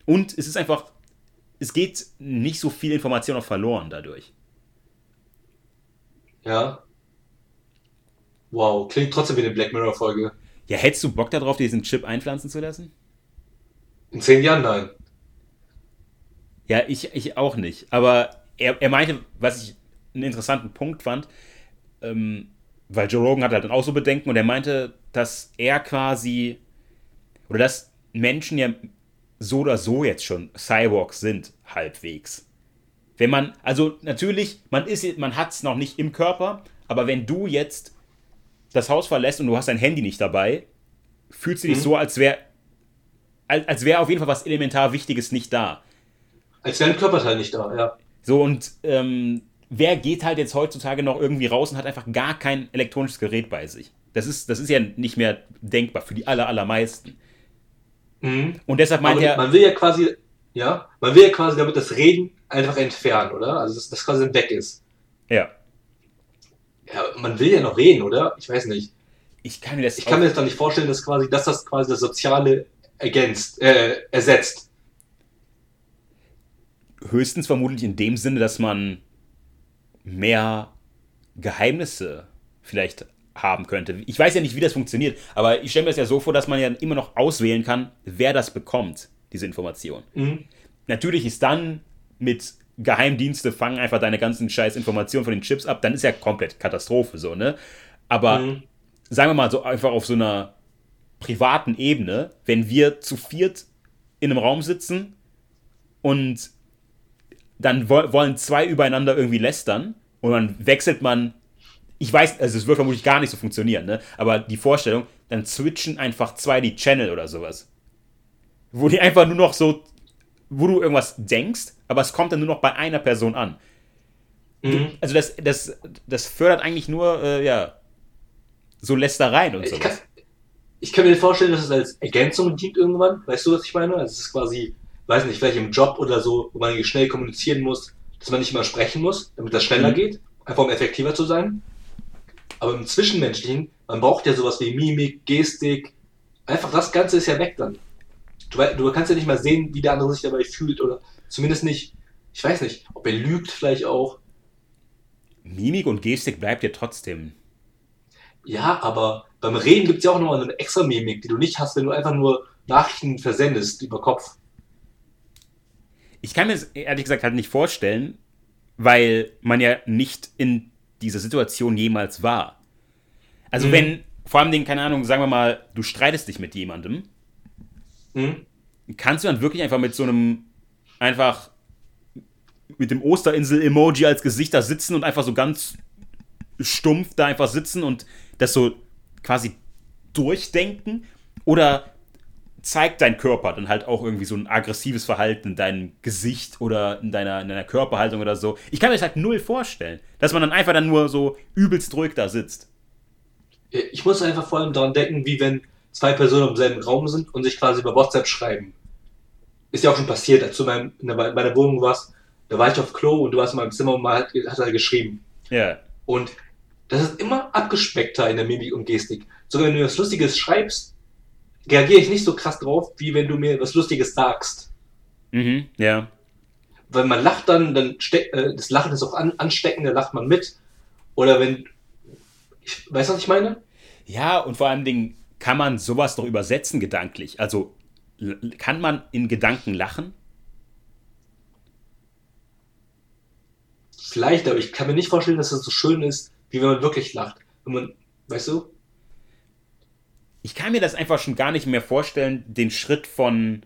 [SPEAKER 1] Und es ist einfach es geht nicht so viel Information auch verloren dadurch.
[SPEAKER 2] Ja. Wow, klingt trotzdem wie eine Black Mirror-Folge.
[SPEAKER 1] Ja, hättest du Bock darauf, diesen Chip einpflanzen zu lassen?
[SPEAKER 2] In zehn Jahren nein.
[SPEAKER 1] Ja, ich, ich auch nicht. Aber er, er meinte, was ich einen interessanten Punkt fand, ähm, weil Joe Rogan hat halt dann auch so Bedenken und er meinte, dass er quasi, oder dass Menschen ja so oder so jetzt schon Cyborgs sind, halbwegs. Wenn man, also natürlich, man ist, man hat es noch nicht im Körper, aber wenn du jetzt das Haus verlässt und du hast dein Handy nicht dabei, fühlst du dich mhm. so, als wäre als, als wäre auf jeden Fall was elementar Wichtiges nicht da.
[SPEAKER 2] Als wäre ein Körperteil nicht da, ja.
[SPEAKER 1] So, und ähm, wer geht halt jetzt heutzutage noch irgendwie raus und hat einfach gar kein elektronisches Gerät bei sich? Das ist, das ist ja nicht mehr denkbar für die aller, allermeisten.
[SPEAKER 2] Mhm. Und deshalb meint er. Man will ja quasi, ja, man will ja quasi damit das Reden einfach entfernen, oder? Also, dass das quasi weg ist.
[SPEAKER 1] Ja.
[SPEAKER 2] Ja, man will ja noch reden, oder? Ich weiß nicht.
[SPEAKER 1] Ich kann mir das,
[SPEAKER 2] ich kann mir das doch nicht vorstellen, dass quasi, dass das quasi das Soziale ergänzt, äh, ersetzt.
[SPEAKER 1] Höchstens vermutlich in dem Sinne, dass man mehr Geheimnisse vielleicht haben könnte. Ich weiß ja nicht, wie das funktioniert, aber ich stelle mir das ja so vor, dass man ja immer noch auswählen kann, wer das bekommt, diese Information. Mhm. Natürlich ist dann mit Geheimdienste fangen einfach deine ganzen scheiß Informationen von den Chips ab, dann ist ja komplett Katastrophe so, ne? Aber mhm. sagen wir mal so einfach auf so einer privaten Ebene, wenn wir zu viert in einem Raum sitzen und dann wollen zwei übereinander irgendwie lästern und dann wechselt man. Ich weiß, also es wird vermutlich gar nicht so funktionieren, ne? Aber die Vorstellung, dann switchen einfach zwei die Channel oder sowas. Wo die einfach nur noch so, wo du irgendwas denkst, aber es kommt dann nur noch bei einer Person an. Mhm. Also das, das, das fördert eigentlich nur, äh, ja, so Lästereien und
[SPEAKER 2] sowas. Ich kann, mir vorstellen, dass es als Ergänzung dient irgendwann. Weißt du, was ich meine? Also es ist quasi weiß nicht, vielleicht im Job oder so, wo man schnell kommunizieren muss, dass man nicht immer sprechen muss, damit das schneller mhm. geht, einfach um effektiver zu sein. Aber im Zwischenmenschlichen, man braucht ja sowas wie Mimik, Gestik, einfach das Ganze ist ja weg dann. Du, du kannst ja nicht mal sehen, wie der andere sich dabei fühlt oder zumindest nicht, ich weiß nicht, ob er lügt vielleicht auch.
[SPEAKER 1] Mimik und Gestik bleibt ja trotzdem.
[SPEAKER 2] Ja, aber beim Reden gibt es ja auch noch eine extra Mimik, die du nicht hast, wenn du einfach nur Nachrichten versendest über Kopf.
[SPEAKER 1] Ich kann mir das ehrlich gesagt halt nicht vorstellen, weil man ja nicht in dieser Situation jemals war. Also mhm. wenn, vor allem den, keine Ahnung, sagen wir mal, du streitest dich mit jemandem, mhm. kannst du dann wirklich einfach mit so einem, einfach mit dem Osterinsel-Emoji als Gesicht da sitzen und einfach so ganz stumpf da einfach sitzen und das so quasi durchdenken? Oder zeigt dein Körper dann halt auch irgendwie so ein aggressives Verhalten in deinem Gesicht oder in deiner, in deiner Körperhaltung oder so. Ich kann mir das halt null vorstellen, dass man dann einfach dann nur so übelst ruhig da sitzt.
[SPEAKER 2] Ich muss einfach vor allem daran denken, wie wenn zwei Personen im selben Raum sind und sich quasi über WhatsApp schreiben. Ist ja auch schon passiert, als du in meiner Wohnung warst, da war ich auf Klo und du warst in meinem Zimmer und man hat, hat er geschrieben.
[SPEAKER 1] Ja. Yeah.
[SPEAKER 2] Und das ist immer abgespeckter in der Mimik und Gestik. Sogar wenn du was Lustiges schreibst, reagiere ich nicht so krass drauf, wie wenn du mir was Lustiges sagst.
[SPEAKER 1] Mhm, ja.
[SPEAKER 2] Weil man lacht dann, dann äh, das Lachen ist auch an, ansteckend, da lacht man mit. Oder wenn. Ich, weißt du, was ich meine?
[SPEAKER 1] Ja, und vor allem Dingen kann man sowas doch übersetzen gedanklich. Also kann man in Gedanken lachen?
[SPEAKER 2] Vielleicht, aber ich kann mir nicht vorstellen, dass es das so schön ist, wie wenn man wirklich lacht. Wenn man, weißt du?
[SPEAKER 1] ich kann mir das einfach schon gar nicht mehr vorstellen, den Schritt von.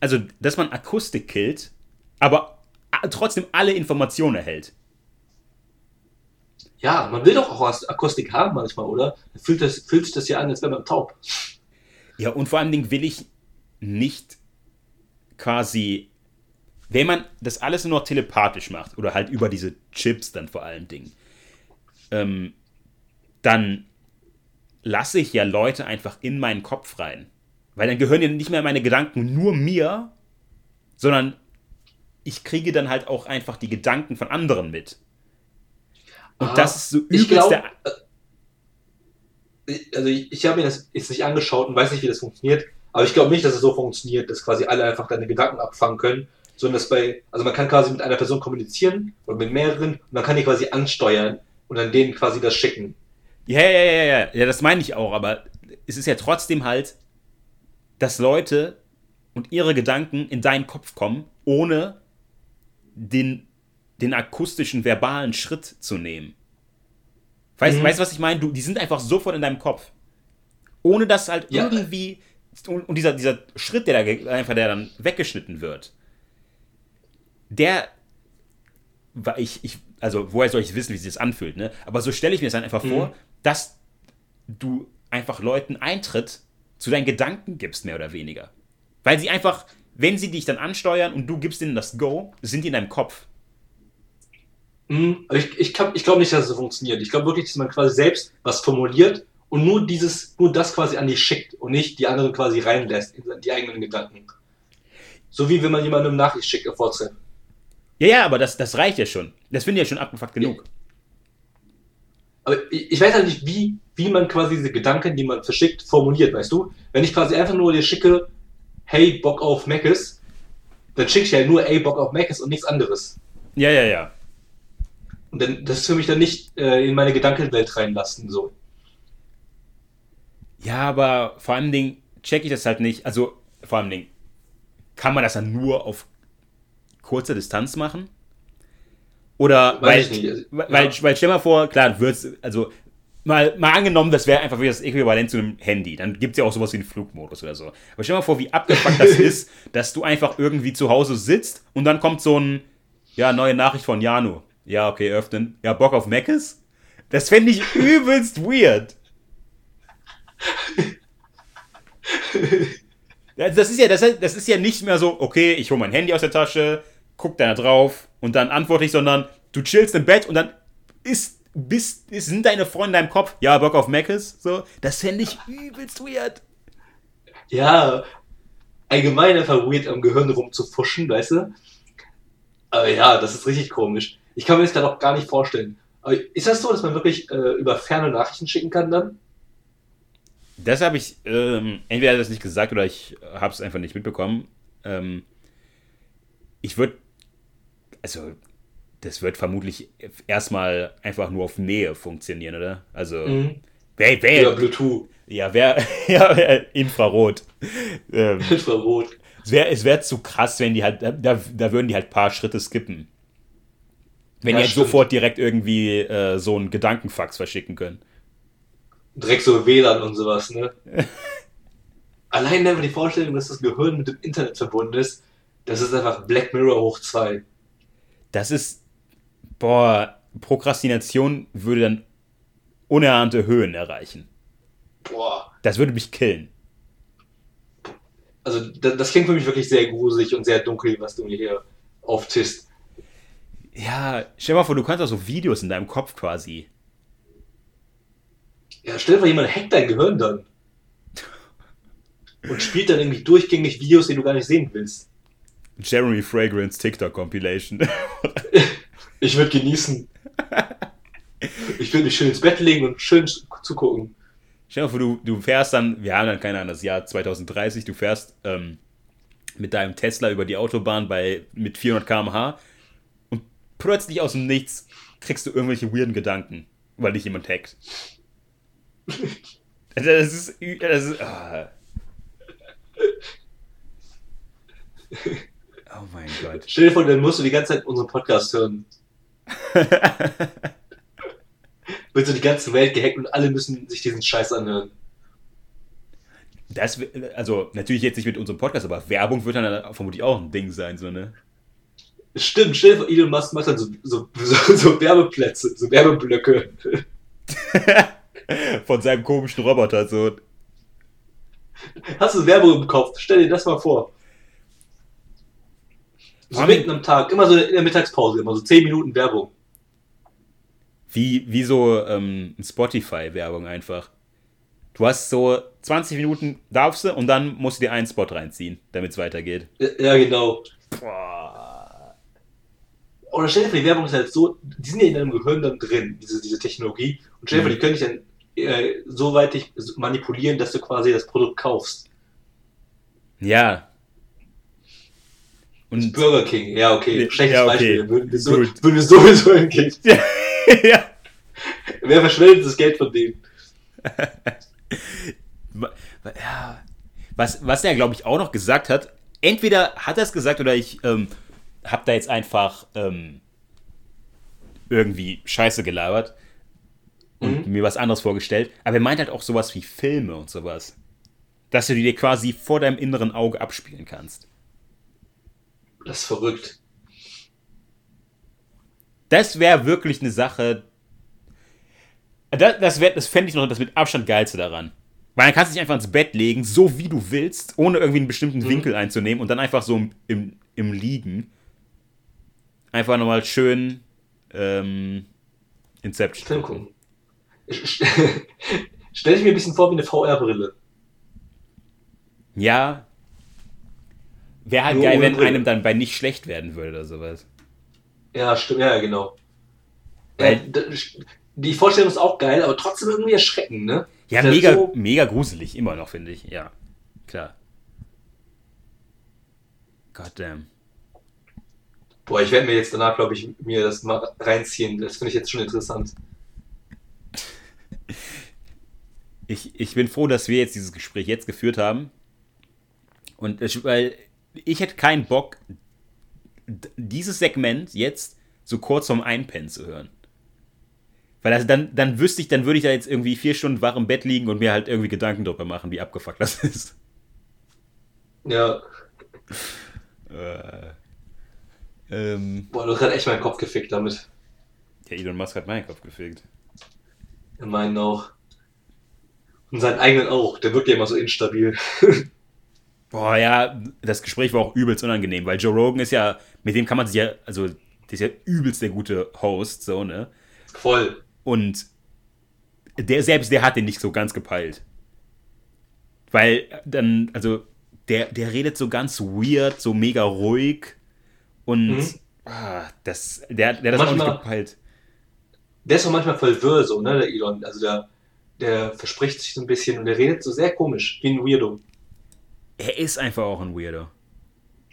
[SPEAKER 1] Also, dass man Akustik killt, aber trotzdem alle Informationen erhält.
[SPEAKER 2] Ja, man will doch auch Akustik haben manchmal, oder? Fühlt, das, fühlt sich das ja an, als wäre man taub.
[SPEAKER 1] Ja, und vor allen Dingen will ich nicht quasi, wenn man das alles nur noch telepathisch macht, oder halt über diese Chips dann vor allen Dingen, ähm, dann lasse ich ja Leute einfach in meinen Kopf rein. Weil dann gehören ja nicht mehr meine Gedanken nur mir, sondern ich kriege dann halt auch einfach die Gedanken von anderen mit. Und ah, das ist so übelst glaub, der.
[SPEAKER 2] Äh, also ich, ich habe mir das jetzt nicht angeschaut und weiß nicht, wie das funktioniert, Aber ich glaube nicht, dass es so funktioniert, dass quasi alle einfach deine Gedanken abfangen können, sondern dass bei, also man kann quasi mit einer Person kommunizieren oder mit mehreren und man kann die quasi ansteuern und dann denen quasi das schicken.
[SPEAKER 1] Ja, ja, ja, ja, ja, das meine ich auch, aber es ist ja trotzdem halt, dass Leute und ihre Gedanken in deinen Kopf kommen, ohne den, den akustischen, verbalen Schritt zu nehmen. Weißt du, mhm. weißt, was ich meine? Du, die sind einfach sofort in deinem Kopf. Ohne dass halt ja. irgendwie. Und, und, dieser, dieser Schritt, der da einfach der dann weggeschnitten wird, der. War ich, ich, also, woher soll ich wissen, wie sich das anfühlt, ne? Aber so stelle ich mir das dann einfach mhm. vor, dass du einfach Leuten Eintritt zu deinen Gedanken gibst, mehr oder weniger. Weil sie einfach, wenn sie dich dann ansteuern und du gibst ihnen das Go, sind die in deinem Kopf.
[SPEAKER 2] Mhm. Ich, ich, ich glaube nicht, dass es so funktioniert. Ich glaube wirklich, dass man quasi selbst was formuliert und nur dieses, nur das quasi an die schickt und nicht die anderen quasi reinlässt in die eigenen Gedanken. So wie wenn man jemandem Nachricht schickt auf WhatsApp.
[SPEAKER 1] Ja, ja, aber das, das reicht ja schon. Das finde ich ja schon abgefuckt genug.
[SPEAKER 2] Aber ich, ich weiß halt nicht, wie, wie man quasi diese Gedanken, die man verschickt, formuliert, weißt du? Wenn ich quasi einfach nur dir schicke, hey, Bock auf Meckes, dann schicke ich ja nur, ey, Bock auf Meckes und nichts anderes.
[SPEAKER 1] Ja, ja, ja.
[SPEAKER 2] Und dann, das ist für mich dann nicht äh, in meine Gedankenwelt reinlassen, so.
[SPEAKER 1] Ja, aber vor allem Ding checke ich das halt nicht. Also, vor allem Ding, kann man das dann nur auf kurzer Distanz machen? Oder, Weiß weil, weil, ja. weil, stell mal vor, klar, wird's, also, mal, mal angenommen, das wäre einfach wie das Äquivalent zu einem Handy. Dann gibt es ja auch sowas wie einen Flugmodus oder so. Aber stell mal vor, wie abgefuckt das ist, dass du einfach irgendwie zu Hause sitzt und dann kommt so ein, ja, neue Nachricht von Janu. Ja, okay, öffnen. Ja, Bock auf Meckes? Das fände ich übelst weird. Das ist ja, das, das ist ja nicht mehr so, okay, ich hole mein Handy aus der Tasche, guck da drauf und dann antworte ich, sondern du chillst im Bett und dann ist, bist, sind deine Freunde in deinem Kopf, ja, Bock auf Meckes, so. Das fände ich übelst weird.
[SPEAKER 2] Ja, allgemein einfach weird am Gehirn rumzufuschen, weißt du? Aber ja, das ist richtig komisch. Ich kann mir das gerade auch gar nicht vorstellen. Aber ist das so, dass man wirklich äh, über ferne Nachrichten schicken kann dann?
[SPEAKER 1] Das habe ich, ähm, entweder das nicht gesagt oder ich habe es einfach nicht mitbekommen. Ähm, ich würde, also das wird vermutlich erstmal einfach nur auf Nähe funktionieren, oder? Also, mhm. wer, wer,
[SPEAKER 2] ja, Bluetooth.
[SPEAKER 1] Ja, wer, ja, Infrarot.
[SPEAKER 2] Ähm, Infrarot.
[SPEAKER 1] Es wäre wär zu krass, wenn die halt, da, da würden die halt ein paar Schritte skippen. Wenn ja, die jetzt sofort direkt irgendwie äh, so einen Gedankenfax verschicken können
[SPEAKER 2] direkt so WLAN und sowas, ne? Allein einfach die Vorstellung, dass das Gehirn mit dem Internet verbunden ist, das ist einfach Black Mirror hoch 2.
[SPEAKER 1] Das ist, boah, Prokrastination würde dann unerhahnte Höhen erreichen.
[SPEAKER 2] Boah.
[SPEAKER 1] Das würde mich killen.
[SPEAKER 2] Also, das, das klingt für mich wirklich sehr gruselig und sehr dunkel, was du mir hier auftischst.
[SPEAKER 1] Ja, stell dir mal vor, du kannst auch so Videos in deinem Kopf quasi
[SPEAKER 2] ja, stell dir vor, jemand hackt dein Gehirn dann. Und spielt dann irgendwie durchgängig Videos, die du gar nicht sehen willst.
[SPEAKER 1] Jeremy Fragrance TikTok Compilation.
[SPEAKER 2] ich würde genießen. Ich würde mich schön ins Bett legen und schön zugucken.
[SPEAKER 1] Stell dir vor, du, du fährst dann, wir haben dann keine Ahnung, das Jahr 2030, du fährst ähm, mit deinem Tesla über die Autobahn bei, mit 400 km/h und plötzlich aus dem Nichts kriegst du irgendwelche weirden Gedanken, weil dich jemand hackt. Das ist. Das ist oh. Oh mein Gott.
[SPEAKER 2] Stell dir vor, dann musst du die ganze Zeit unseren Podcast hören. Wird so die ganze Welt gehackt und alle müssen sich diesen Scheiß anhören.
[SPEAKER 1] Das, also natürlich jetzt nicht mit unserem Podcast, aber Werbung wird dann vermutlich auch ein Ding sein, so, ne?
[SPEAKER 2] Stimmt, stell dir vor, Elon Musk macht dann so, so, so, so Werbeplätze, so Werbeblöcke.
[SPEAKER 1] Von seinem komischen Roboter. So.
[SPEAKER 2] Hast du Werbung im Kopf? Stell dir das mal vor. So mitten am Tag, immer so in der Mittagspause, immer so 10 Minuten Werbung.
[SPEAKER 1] Wie, wie so ähm, Spotify-Werbung einfach. Du hast so 20 Minuten darfst du und dann musst du dir einen Spot reinziehen, damit es weitergeht.
[SPEAKER 2] Ja, genau. Boah. Oder stell dir vor, die Werbung ist halt so, die sind ja in deinem Gehirn dann drin, diese, diese Technologie. Und stell dir vor, die können dich dann äh, so weit dich manipulieren, dass du quasi das Produkt kaufst.
[SPEAKER 1] Ja.
[SPEAKER 2] Und Burger King, ja, okay. Schlechtes
[SPEAKER 1] ja,
[SPEAKER 2] okay. Beispiel. Würden wir, so, würden wir sowieso hingehen. ja. Wer verschwendet das Geld von denen?
[SPEAKER 1] ja. Was, was er, glaube ich, auch noch gesagt hat, entweder hat er es gesagt oder ich ähm, habe da jetzt einfach ähm, irgendwie Scheiße gelabert und mhm. mir was anderes vorgestellt. Aber er meint halt auch sowas wie Filme und sowas. Dass du die dir quasi vor deinem inneren Auge abspielen kannst.
[SPEAKER 2] Das ist verrückt.
[SPEAKER 1] Das wäre wirklich eine Sache. Das, das, das fände ich noch das mit Abstand geilste daran. Weil dann kannst du dich einfach ins Bett legen, so wie du willst, ohne irgendwie einen bestimmten mhm. Winkel einzunehmen und dann einfach so im, im Liegen einfach nochmal schön ähm, Inception
[SPEAKER 2] Film gucken. Stell dich mir ein bisschen vor wie eine VR-Brille.
[SPEAKER 1] Ja. Wäre halt Nur geil, wenn einem dann bei nicht schlecht werden würde oder sowas.
[SPEAKER 2] Ja, stimmt, ja, genau. Weil, die Vorstellung ist auch geil, aber trotzdem irgendwie erschreckend, ne?
[SPEAKER 1] Ja, mega, so mega gruselig, immer noch, finde ich. Ja, klar. Goddamn.
[SPEAKER 2] Boah, ich werde mir jetzt danach, glaube ich, mir das mal reinziehen. Das finde ich jetzt schon interessant.
[SPEAKER 1] Ich, ich bin froh, dass wir jetzt dieses Gespräch jetzt geführt haben. Und weil ich hätte keinen Bock, dieses Segment jetzt so kurz vorm Einpennen zu hören. Weil also dann, dann wüsste ich, dann würde ich da jetzt irgendwie vier Stunden wach im Bett liegen und mir halt irgendwie Gedanken darüber machen, wie abgefuckt das ist.
[SPEAKER 2] Ja. äh, ähm, Boah, du hast halt echt meinen Kopf gefickt damit.
[SPEAKER 1] Ja, Elon Musk hat meinen Kopf gefickt.
[SPEAKER 2] Er meinen auch. Und seinen eigenen auch. Der wirkt ja immer so instabil.
[SPEAKER 1] Boah, ja, das Gespräch war auch übelst unangenehm, weil Joe Rogan ist ja, mit dem kann man sich ja, also, der ist ja übelst der gute Host, so, ne?
[SPEAKER 2] Voll.
[SPEAKER 1] Und der selbst, der hat den nicht so ganz gepeilt. Weil dann, also, der, der redet so ganz weird, so mega ruhig und mhm. ah, das, der, der hat das manchmal, auch nicht gepeilt.
[SPEAKER 2] Der ist auch manchmal voll wirr, so, ne, der Elon. Also der, der verspricht sich so ein bisschen und der redet so sehr komisch, wie ein Weirdo.
[SPEAKER 1] Er ist einfach auch ein Weirdo.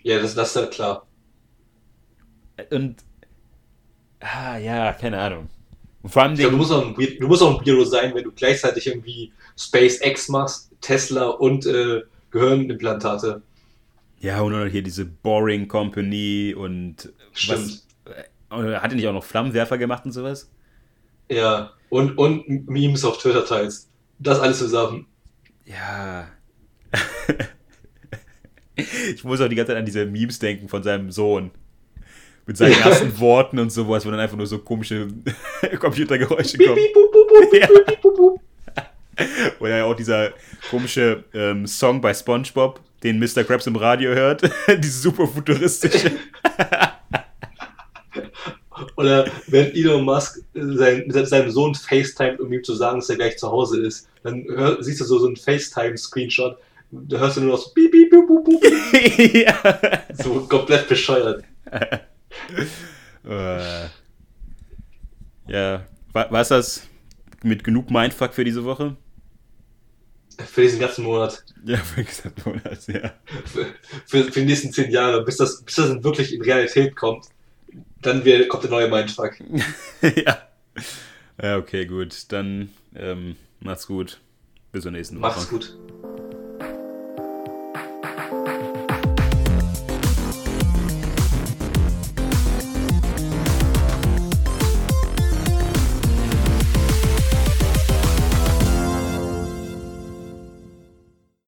[SPEAKER 2] Ja, das, das ist ja klar.
[SPEAKER 1] Und, ah, ja, keine Ahnung. Und vor allem
[SPEAKER 2] glaub, du, musst auch ein, du musst auch ein Weirdo sein, wenn du gleichzeitig irgendwie SpaceX machst, Tesla und äh, Gehirnimplantate.
[SPEAKER 1] Ja, und dann hier diese Boring Company und
[SPEAKER 2] Stimmt.
[SPEAKER 1] was. Äh, hat er nicht auch noch Flammenwerfer gemacht und sowas?
[SPEAKER 2] Ja, und, und Memes auf Twitter teils. Das alles zusammen.
[SPEAKER 1] Ja. ich muss auch die ganze Zeit an diese Memes denken von seinem Sohn. Mit seinen ja. ersten Worten und sowas, wo dann einfach nur so komische Computergeräusche kommen. Oder ja auch dieser komische ähm, Song bei SpongeBob, den Mr. Krabs im Radio hört. Diese super futuristische.
[SPEAKER 2] Oder wenn Elon Musk sein, mit seinem Sohn FaceTime, um ihm zu sagen, dass er gleich zu Hause ist, dann hör, siehst du so, so einen FaceTime-Screenshot, da hörst du nur noch so piep, piep, piep, piep, piep. ja. So komplett bescheuert.
[SPEAKER 1] uh, ja, war, war es das mit genug Mindfuck für diese Woche?
[SPEAKER 2] Für diesen ganzen Monat.
[SPEAKER 1] Ja, für den ganzen Monat, ja.
[SPEAKER 2] Für, für, für, die nächsten zehn Jahre, bis das, bis das wirklich in Realität kommt. Dann wird, kommt der neue Mindfuck.
[SPEAKER 1] ja. Ja, okay, gut. Dann ähm, macht's gut. Bis zur nächsten Woche.
[SPEAKER 2] Macht's gut.